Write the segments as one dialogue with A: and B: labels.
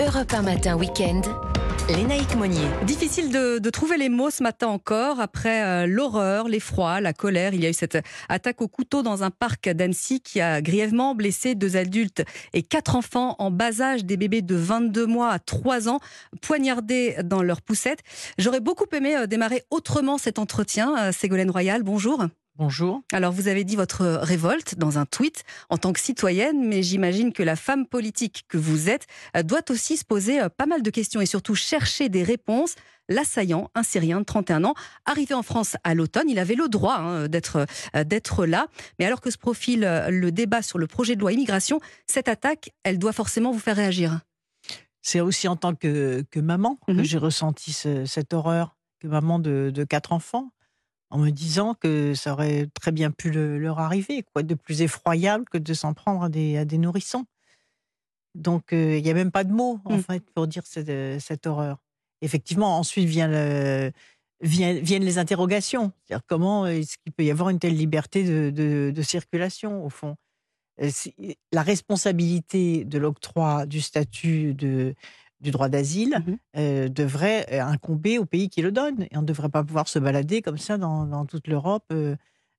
A: Europe 1 matin week-end. Lénaïque Monnier.
B: Difficile de, trouver les mots ce matin encore. Après euh, l'horreur, l'effroi, la colère, il y a eu cette attaque au couteau dans un parc d'Annecy qui a grièvement blessé deux adultes et quatre enfants en bas âge, des bébés de 22 mois à 3 ans, poignardés dans leur poussette. J'aurais beaucoup aimé euh, démarrer autrement cet entretien. Euh, Ségolène Royal, bonjour.
C: Bonjour.
B: Alors, vous avez dit votre révolte dans un tweet en tant que citoyenne, mais j'imagine que la femme politique que vous êtes euh, doit aussi se poser euh, pas mal de questions et surtout chercher des réponses. L'assaillant, un Syrien de 31 ans, arrivé en France à l'automne, il avait le droit hein, d'être euh, d'être là. Mais alors que se profile le débat sur le projet de loi immigration, cette attaque, elle doit forcément vous faire réagir.
C: C'est aussi en tant que, que maman que
B: Mhm.
C: j'ai ressenti ce- cette horreur, que maman de, de quatre enfants, en me disant que ça aurait très bien pu le- leur arriver. Quoi de plus effroyable que de s'en prendre à des, à des nourrissons Donc, euh, il n'y a même pas de mots, en
B: Mm.
C: fait, pour dire cette, euh, cette horreur. Effectivement, ensuite vient le- vient- viennent les interrogations. C'est-à-dire comment est-ce qu'il peut y avoir une telle liberté de, de- de circulation, au fond? Euh, La responsabilité de l'octroi du statut de, du droit d'asile
B: Mhm.
C: euh, devrait euh, incomber au pays qui le donne. Et on ne devrait pas pouvoir se balader comme ça dans, dans toute l'Europe, euh,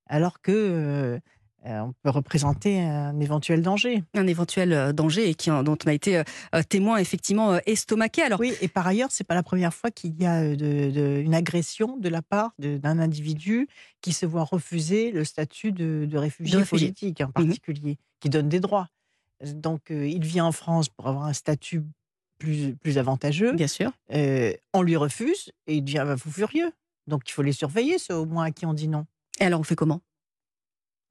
C: alors que euh, on peut représenter un éventuel danger.
B: Un éventuel danger et qui, dont on a été témoin effectivement estomaqué. Alors,
C: Oui, et par ailleurs, c'est pas la première fois qu'il y a de- de- une agression de la part d'un individu qui se voit refuser le statut de, de réfugié, politique en particulier, qui donne des droits. Donc, euh, il vient en France pour avoir un statut plus, plus avantageux.
B: bien sûr.
C: Euh, on lui refuse et il devient fou furieux. Donc, il faut les surveiller, ceux au moins à qui on dit non.
B: Et alors, on fait comment?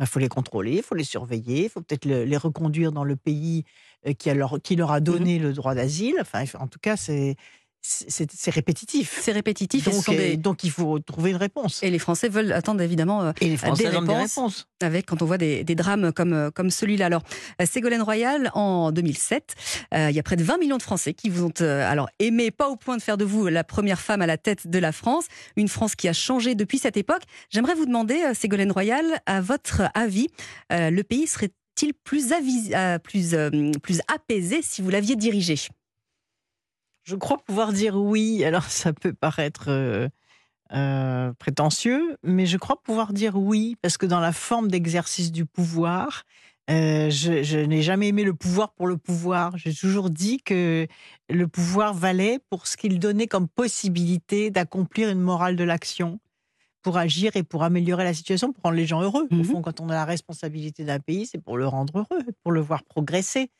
C: Il faut les contrôler, il faut les surveiller, il faut peut-être le- les reconduire dans le pays euh, qui, a leur, qui leur a donné le droit d'asile. Enfin, en tout cas, c'est c'est- répétitif.
B: C'est répétitif. et ce
C: Donc,
B: des-
C: donc, il faut trouver une réponse.
B: Et les Français veulent attendre évidemment euh,
C: Et les Français
B: des
C: donnent des
B: réponses.
C: réponses.
B: avec quand on voit des, des drames comme, euh, comme celui-là. Alors, euh, Ségolène Royal, en 2007, euh, il y a près de 20 millions de Français qui vous ont euh, alors aimé, pas au point de faire de vous la première femme à la tête de la France, une France qui a changé depuis cette époque. J'aimerais vous demander, Ségolène Royal, à votre avis, euh, le pays serait-il plus, avis- plus, plus apaisé si vous l'aviez dirigé?
C: Je crois pouvoir dire oui. Alors, ça peut paraître euh, euh, prétentieux, mais je crois pouvoir dire oui, parce que dans la forme d'exercice du pouvoir, euh, je, je n'ai jamais aimé le pouvoir pour le pouvoir. J'ai toujours dit que le pouvoir valait pour ce qu'il donnait comme possibilité d'accomplir une morale de l'action, pour agir et pour améliorer la situation, pour rendre les gens heureux. Au fond, quand on a la responsabilité d'un pays, c'est pour le rendre heureux, pour le voir progresser.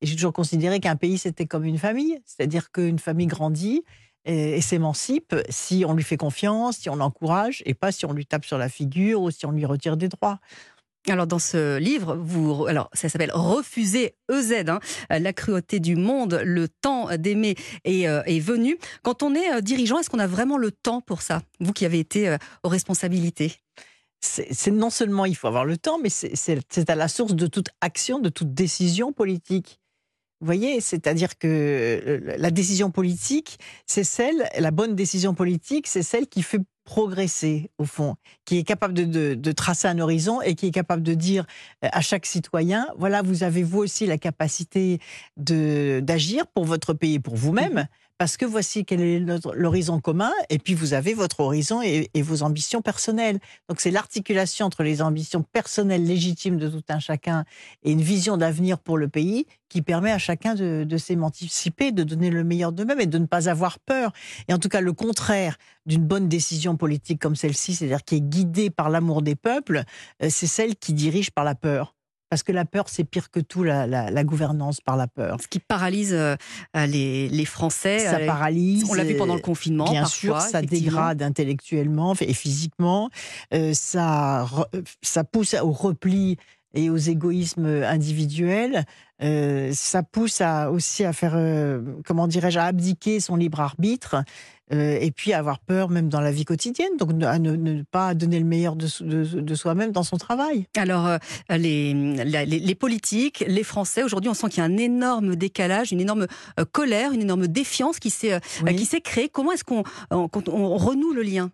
C: Et j'ai toujours considéré qu'un pays, c'était comme une famille. C'est-à-dire qu'une famille grandit et, et s'émancipe si on lui fait confiance, si on l'encourage, et pas si on lui tape sur la figure ou si on lui retire des droits.
B: Alors dans ce livre, vous, alors ça s'appelle Refuser EZ, hein, la cruauté du monde, le temps d'aimer est, euh, est venu. Quand on est euh, dirigeant, est-ce qu'on a vraiment le temps pour ça Vous qui avez été euh, aux responsabilités?
C: C'est non seulement il faut avoir le temps, mais c'est à la source de toute action, de toute décision politique. Vous voyez, c'est-à-dire que euh, la décision politique, c'est celle, la bonne décision politique, c'est celle qui fait progresser, au fond, qui est capable de, de- tracer un horizon et qui est capable de dire euh, à chaque citoyen, voilà, vous avez vous aussi la capacité d'agir pour votre pays et pour vous-même, parce que voici quel est l'horizon commun, et puis vous avez votre horizon et- et vos ambitions personnelles. Donc c'est l'articulation entre les ambitions personnelles légitimes de tout un chacun et une vision d'avenir pour le pays qui permet à chacun de, de s'émanciper, de donner le meilleur d'eux-mêmes et de ne pas avoir peur. Et en tout cas, le contraire d'une bonne décision politique comme celle-ci, c'est-à-dire qui est guidée par l'amour des peuples, euh, c'est celle qui dirige par la peur. Parce que la peur, c'est pire que tout, la, la- la gouvernance par la peur.
B: Ce qui paralyse euh, les, les Français.
C: Ça
B: euh,
C: paralyse.
B: on l'a vu pendant le confinement.
C: Bien
B: parfois,
C: sûr, ça dégrade intellectuellement et physiquement. Euh, ça, ça pousse au repli et aux égoïsmes individuels. Euh, ça pousse à, aussi à faire, euh, comment dirais-je, à abdiquer son libre arbitre. Euh, et puis avoir peur même dans la vie quotidienne, donc ne- à ne, ne pas donner le meilleur de, so- de- de soi-même dans son travail.
B: Alors, euh, les, la- les, les politiques, les Français, aujourd'hui, on sent qu'il y a un énorme décalage, une énorme euh, colère, une énorme défiance qui s'est
C: Oui.
B: créée. Comment est-ce qu'on on- quand on renoue le lien?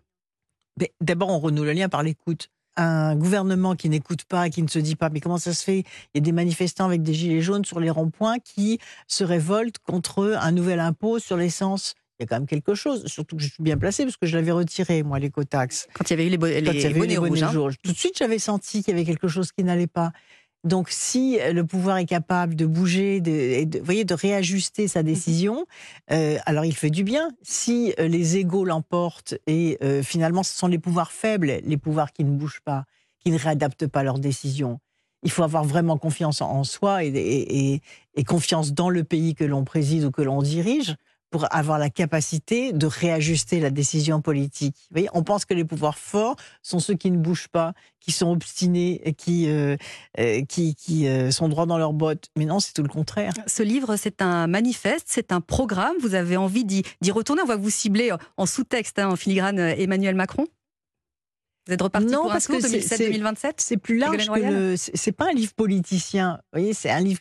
C: D'abord, on renoue le lien par l'écoute. un gouvernement qui n'écoute pas, qui ne se dit pas, mais comment ça se fait? Il y a des manifestants avec des gilets jaunes sur les ronds-points qui se révoltent contre un nouvel impôt sur l'essence. Il y a quand même quelque chose, surtout que je suis bien placé parce que je l'avais retiré, moi, l'écotaxe.
B: Quand il y avait eu les, les,
C: les
B: bonnets, rouges. hein.
C: Tout de suite, j'avais senti qu'il y avait quelque chose qui n'allait pas. Donc, si le pouvoir est capable de bouger, de, de, voyez, de réajuster sa décision, euh, alors il fait du bien. Si euh, les égaux l'emportent et euh, finalement ce sont les pouvoirs faibles, les pouvoirs qui ne bougent pas, qui ne réadaptent pas leurs décisions, il faut avoir vraiment confiance en soi et, et, et confiance dans le pays que l'on préside ou que l'on dirige pour avoir la capacité de réajuster la décision politique. Vous voyez, on pense que les pouvoirs forts sont ceux qui ne bougent pas, qui sont obstinés, qui, euh, qui, qui euh, sont droits dans leurs bottes. Mais non, c'est tout le contraire.
B: Ce livre, c'est un manifeste, c'est un programme. Vous avez envie d'y retourner. On que vous ciblez en sous-texte, hein, en filigrane, Emmanuel Macron. Vous êtes reparti
C: non,
B: pour
C: parce
B: un tour
C: que
B: 2007-2027
C: C'est plus large que le. C'est pas un livre politicien. Vous voyez, c'est un livre.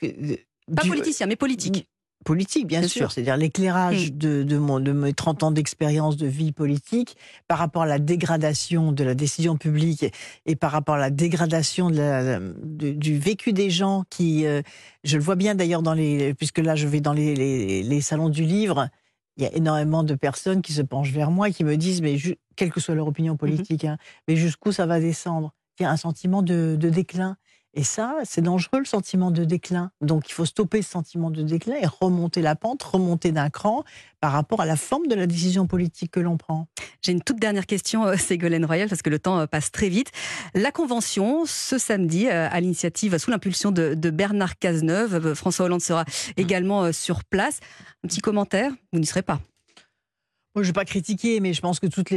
B: Pas du, politicien, mais politique
C: politique, bien, bien sûr. sûr. C'est-à-dire l'éclairage de, de, mon, de mes 30 ans d'expérience de vie politique par rapport à la dégradation de la décision publique et par rapport à la dégradation de la, de, du vécu des gens qui, euh, je le vois bien d'ailleurs dans les, puisque là je vais dans les, les, les, salons du livre, il y a énormément de personnes qui se penchent vers moi et qui me disent, mais quelle que soit leur opinion politique, mmh. hein, mais jusqu'où ça va descendre? Il y a un sentiment de, de déclin. Et ça, c'est dangereux le sentiment de déclin. Donc il faut stopper ce sentiment de déclin et remonter la pente, remonter d'un cran par rapport à la forme de la décision politique que l'on prend.
B: J'ai une toute dernière question, euh, Ségolène Royal, parce que le temps euh, passe très vite. La convention, ce samedi, euh, à l'initiative, sous l'impulsion de, de, Bernard Cazeneuve, François Hollande sera également sur place. Un petit commentaire Vous n'y serez pas
C: je ne vais pas critiquer, mais je pense que toute,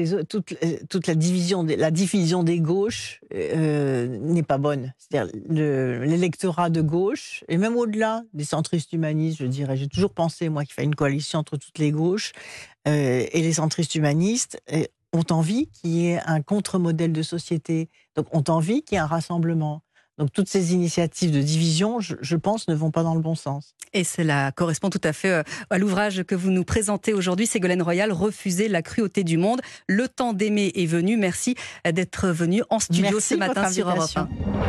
C: toute la, division, la diffusion des gauches euh, n'est pas bonne. C'est-à-dire l'électorat de gauche, et même au-delà des centristes humanistes, je dirais, j'ai toujours pensé, moi, qu'il fallait une coalition entre toutes les gauches, euh, et les centristes humanistes ont envie qu'il y ait un contre-modèle de société, donc ont envie qu'il y ait un rassemblement. Donc toutes ces initiatives de division, je, je, pense, ne vont pas dans le bon sens.
B: Et cela correspond tout à fait euh, à l'ouvrage que vous nous présentez aujourd'hui, Ségolène Royal, Refuser la cruauté du monde. Le temps d'aimer est venu. Merci d'être venu en studio
C: Merci
B: ce matin sur Europe 1.